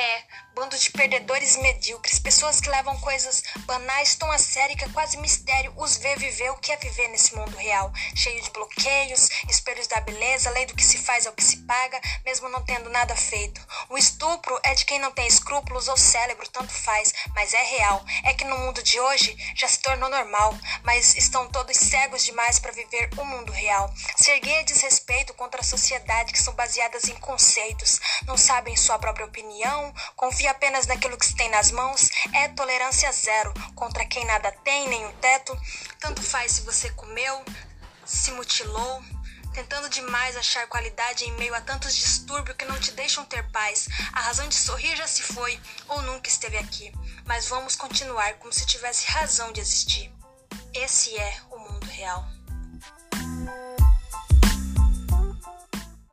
É, bando de perdedores medíocres, pessoas que levam coisas banais tão a sério que é quase mistério os ver viver o que é viver nesse mundo real, cheio de bloqueios, espelhos da beleza, lei do que se faz é o que se paga, mesmo não tendo nada feito. O estupro é de quem não tem escrúpulos ou cérebro, tanto faz, mas é real. É que no mundo de hoje já se tornou normal, mas estão todos cegos demais para viver o mundo real. Se erguer é desrespeito contra a sociedade que são baseadas em conceitos, não sabem sua própria opinião, confia apenas naquilo que se tem nas mãos, é tolerância zero contra quem nada tem, nem o teto. Tanto faz se você comeu, se mutilou, tentando demais achar qualidade em meio a tantos distúrbios que não te deixam ter paz. A razão de sorrir já se foi ou nunca esteve aqui, mas vamos continuar como se tivesse razão de existir. Esse é o mundo real.